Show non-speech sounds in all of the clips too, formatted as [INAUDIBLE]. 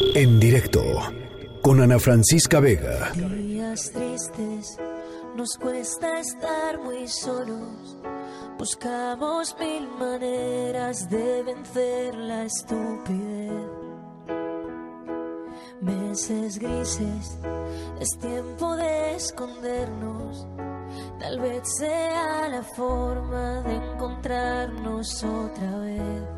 En directo con Ana Francisca Vega. Días tristes, nos cuesta estar muy solos. Buscamos mil maneras de vencer la estupidez. Meses grises, es tiempo de escondernos. Tal vez sea la forma de encontrarnos otra vez.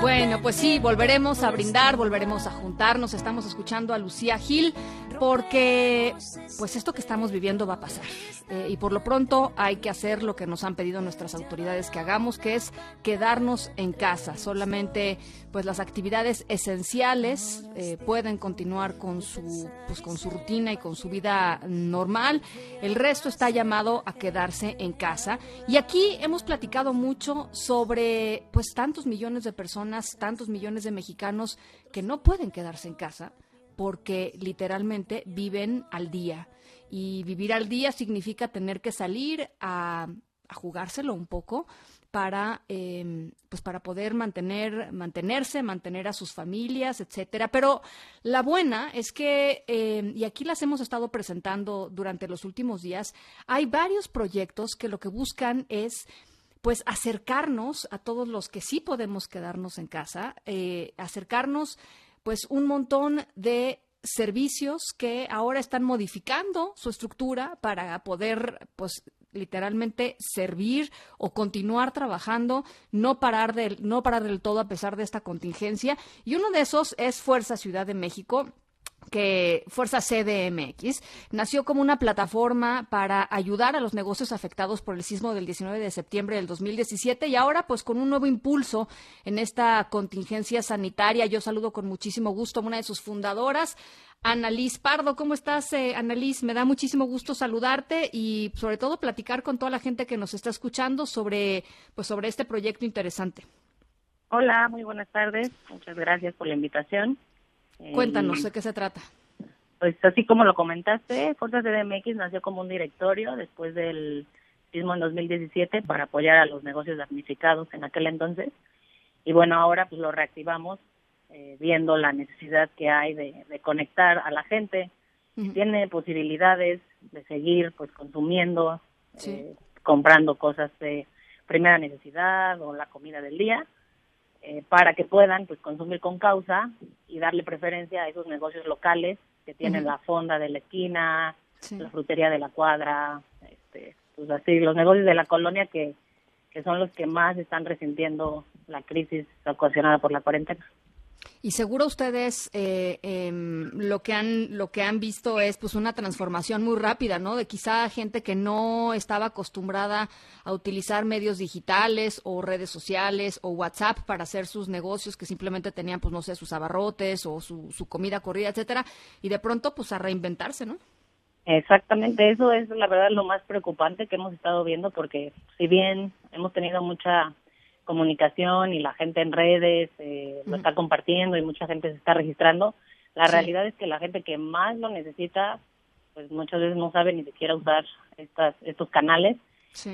Bueno, pues sí, volveremos a brindar, volveremos a juntarnos. Estamos escuchando a Lucía Gil porque pues esto que estamos viviendo va a pasar. Eh, y por lo pronto hay que hacer lo que nos han pedido nuestras autoridades que hagamos, que es quedarnos en casa. Solamente pues las actividades esenciales eh, pueden continuar con su pues con su rutina y con su vida normal. El resto está llamado a quedarse en casa. Y aquí hemos platicado mucho sobre pues tantos millones de personas, tantos millones de mexicanos que no pueden quedarse en casa porque literalmente viven al día. Y vivir al día significa tener que salir a, a jugárselo un poco para eh, pues para poder mantener mantenerse mantener a sus familias etcétera pero la buena es que eh, y aquí las hemos estado presentando durante los últimos días hay varios proyectos que lo que buscan es pues acercarnos a todos los que sí podemos quedarnos en casa, eh, acercarnos pues un montón de servicios que ahora están modificando su estructura para poder pues literalmente servir o continuar trabajando, no parar del no parar del todo a pesar de esta contingencia. Y uno de esos es Fuerza Ciudad de México que Fuerza CDMX nació como una plataforma para ayudar a los negocios afectados por el sismo del 19 de septiembre del 2017 y ahora pues con un nuevo impulso en esta contingencia sanitaria. Yo saludo con muchísimo gusto a una de sus fundadoras, Annalise Pardo. ¿Cómo estás, eh, Annalise? Me da muchísimo gusto saludarte y sobre todo platicar con toda la gente que nos está escuchando sobre pues sobre este proyecto interesante. Hola, muy buenas tardes. Muchas gracias por la invitación. Cuéntanos, ¿de qué se trata? Pues así como lo comentaste, Fuerzas CDMX nació como un directorio después del sismo en 2017 para apoyar a los negocios damnificados en aquel entonces. Y bueno, ahora pues lo reactivamos eh, viendo la necesidad que hay de, de conectar a la gente. Tiene posibilidades de seguir pues consumiendo, Sí. eh, comprando cosas de primera necesidad o la comida del día eh, para que puedan pues consumir con causa y darle preferencia a esos negocios locales que tienen la fonda de la esquina, Sí. la frutería de la cuadra, este, pues así los negocios de la colonia que que son los que más están resintiendo la crisis ocasionada por la cuarentena. Y seguro ustedes eh, em, lo que han lo que han visto es pues una transformación muy rápida, ¿no? De quizá gente que no estaba acostumbrada a utilizar medios digitales o redes sociales o WhatsApp para hacer sus negocios, que simplemente tenían pues no sé sus abarrotes o su, su comida corrida, etcétera, y de pronto pues a reinventarse, ¿no? Exactamente, eso es la verdad lo más preocupante que hemos estado viendo porque si bien hemos tenido mucha comunicación y la gente en redes eh, lo está compartiendo y mucha gente se está registrando, la Sí. realidad es que la gente que más lo necesita pues muchas veces no sabe ni siquiera usar estas estos canales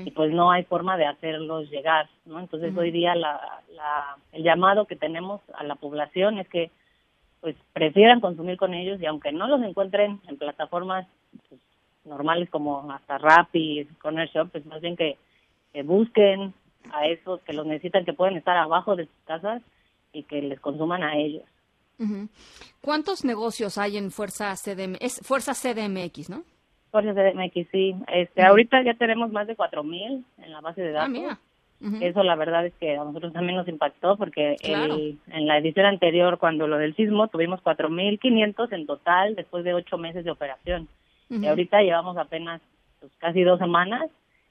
y pues no hay forma de hacerlos llegar, ¿no? Entonces hoy día la, la, el llamado que tenemos a la población es que pues prefieran consumir con ellos y aunque no los encuentren en plataformas pues, normales como hasta Rappi, Corner Shop, pues más bien que, que busquen a esos que los necesitan, que pueden estar abajo de sus casas y que les consuman a ellos. ¿Cuántos negocios hay en Fuerza CDM? Es Fuerza CDMX, ¿no? Fuerza CDMX, sí. Este, Ahorita ya tenemos más de 4.000 en la base de Ah, datos. mira. Ujú. Eso la verdad es que a nosotros también nos impactó porque Claro. el- en la edición anterior, cuando lo del sismo, tuvimos 4.500 en total después de ocho meses de operación. Y ahorita llevamos apenas pues, casi dos semanas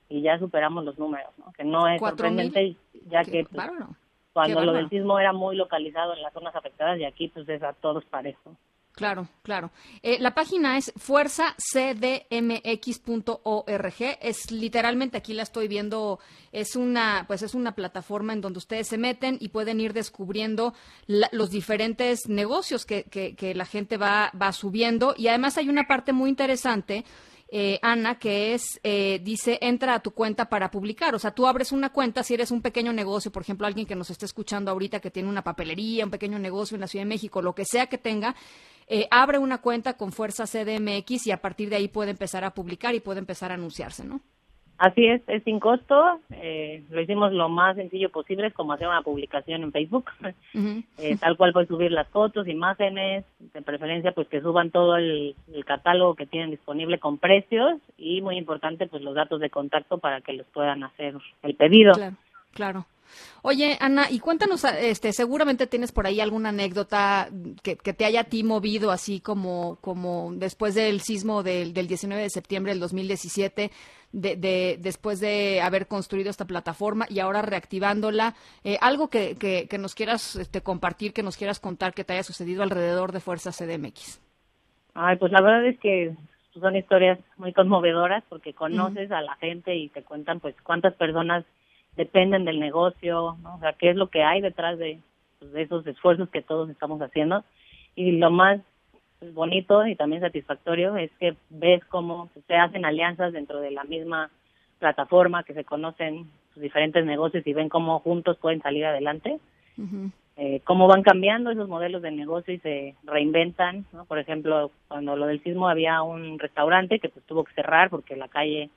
y ya superamos los números, ¿no? Que no es sorprendente ya que pues, bárbaro. cuando lo del sismo era muy localizado en las zonas afectadas y aquí pues es a todos parejo. Claro, claro. Eh, la página es fuerzacdmx.org. Es literalmente aquí la estoy viendo. Es una, pues es una plataforma en donde ustedes se meten y pueden ir descubriendo los diferentes negocios que, que, la gente va, va subiendo. Y además hay una parte muy interesante eh, Ana, que es, eh, dice, entra a tu cuenta para publicar. O sea, tú abres una cuenta si eres un pequeño negocio, por ejemplo, alguien que nos esté escuchando ahorita que tiene una papelería, un pequeño negocio en la Ciudad de México, lo que sea que tenga, eh, abre una cuenta con Fuerza CDMX y a partir de ahí puede empezar a publicar y puede empezar a anunciarse, ¿no? Así es, es sin costo. Eh, lo hicimos lo más sencillo posible, es como hacer una publicación en Facebook. [LAUGHS] Eh, tal cual puedes subir las fotos, imágenes, de preferencia pues que suban todo el, catálogo que tienen disponible con precios y muy importante pues los datos de contacto para que los puedan hacer el pedido. Claro, claro. Oye, Ana, y cuéntanos, este, seguramente tienes por ahí alguna anécdota que, te haya a ti movido, así como, como después del sismo del, del 19 de septiembre del 2017, de, de, después de haber construido esta plataforma y ahora reactivándola. Eh, algo que, que, nos quieras este, compartir, que nos quieras contar que te haya sucedido alrededor de Fuerza CDMX. Ay, pues la verdad es que son historias muy conmovedoras porque conoces a la gente y te cuentan pues cuántas personas dependen del negocio, o sea, qué es lo que hay detrás de, pues, de esos esfuerzos que todos estamos haciendo. Y lo más pues, bonito y también satisfactorio es que ves cómo se hacen alianzas dentro de la misma plataforma, que se conocen sus diferentes negocios y ven cómo juntos pueden salir adelante. eh, cómo van cambiando esos modelos de negocio y se reinventan, ¿no? Por ejemplo, cuando lo del sismo había un restaurante que pues tuvo que cerrar porque la calle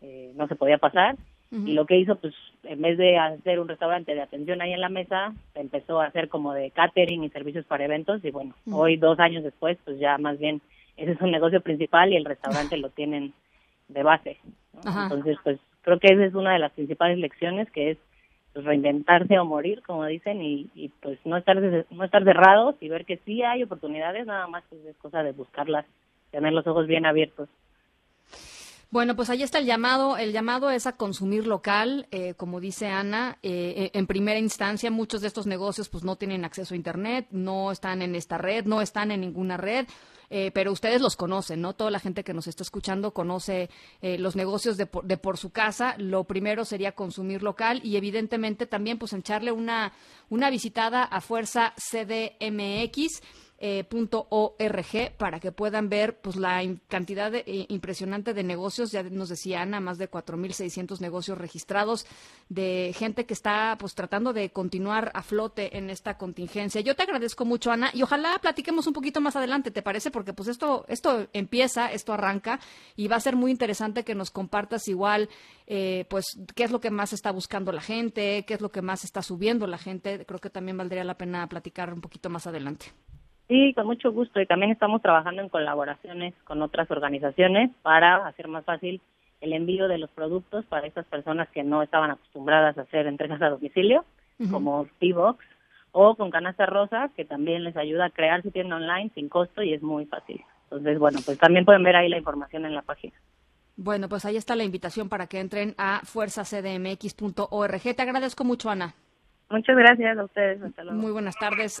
eh, no se podía pasar y lo que hizo, pues, en vez de hacer un restaurante de atención ahí en la mesa, empezó a hacer como de catering y servicios para eventos. Y bueno, hoy, dos años después, pues ya más bien ese es un negocio principal y el restaurante lo tienen de base. Entonces, pues creo que esa es una de las principales lecciones, que es pues, reinventarse o morir, como dicen, y, y pues no estar no estar cerrados y ver que sí hay oportunidades, nada más pues es cosa de buscarlas, tener los ojos bien abiertos. Bueno, pues ahí está el llamado. El llamado es a consumir local, eh, como dice Ana. Eh, en primera instancia, muchos de estos negocios pues no tienen acceso a Internet, no están en esta red, no están en ninguna red. Eh, pero ustedes los conocen, ¿no? Toda la gente que nos está escuchando conoce los negocios de por, de por, su casa. Lo primero sería consumir local y evidentemente también pues echarle una, una visitada a Fuerza CDMX eh, .org para que puedan ver pues la cantidad de, eh, impresionante de negocios, ya nos decía Ana, más de 4.600 negocios registrados de gente que está pues tratando de continuar a flote en esta contingencia. Yo te agradezco mucho, Ana, y ojalá platiquemos un poquito más adelante, ¿te parece? Porque pues esto, esto empieza, esto arranca y va a ser muy interesante que nos compartas igual eh, pues qué es lo que más está buscando la gente, qué es lo que más está subiendo la gente. Creo que también valdría la pena platicar un poquito más adelante. Sí, con mucho gusto. Y también estamos trabajando en colaboraciones con otras organizaciones para hacer más fácil el envío de los productos para esas personas que no estaban acostumbradas a hacer entregas a domicilio, como T-Box, o con Canasta Rosa, que también les ayuda a crear su tienda online sin costo y es muy fácil. Entonces, bueno, pues también pueden ver ahí la información en la página. Bueno, pues ahí está la invitación para que entren a fuerzacdmx.org. Te agradezco mucho, Ana. Muchas gracias a ustedes. Muy buenas tardes.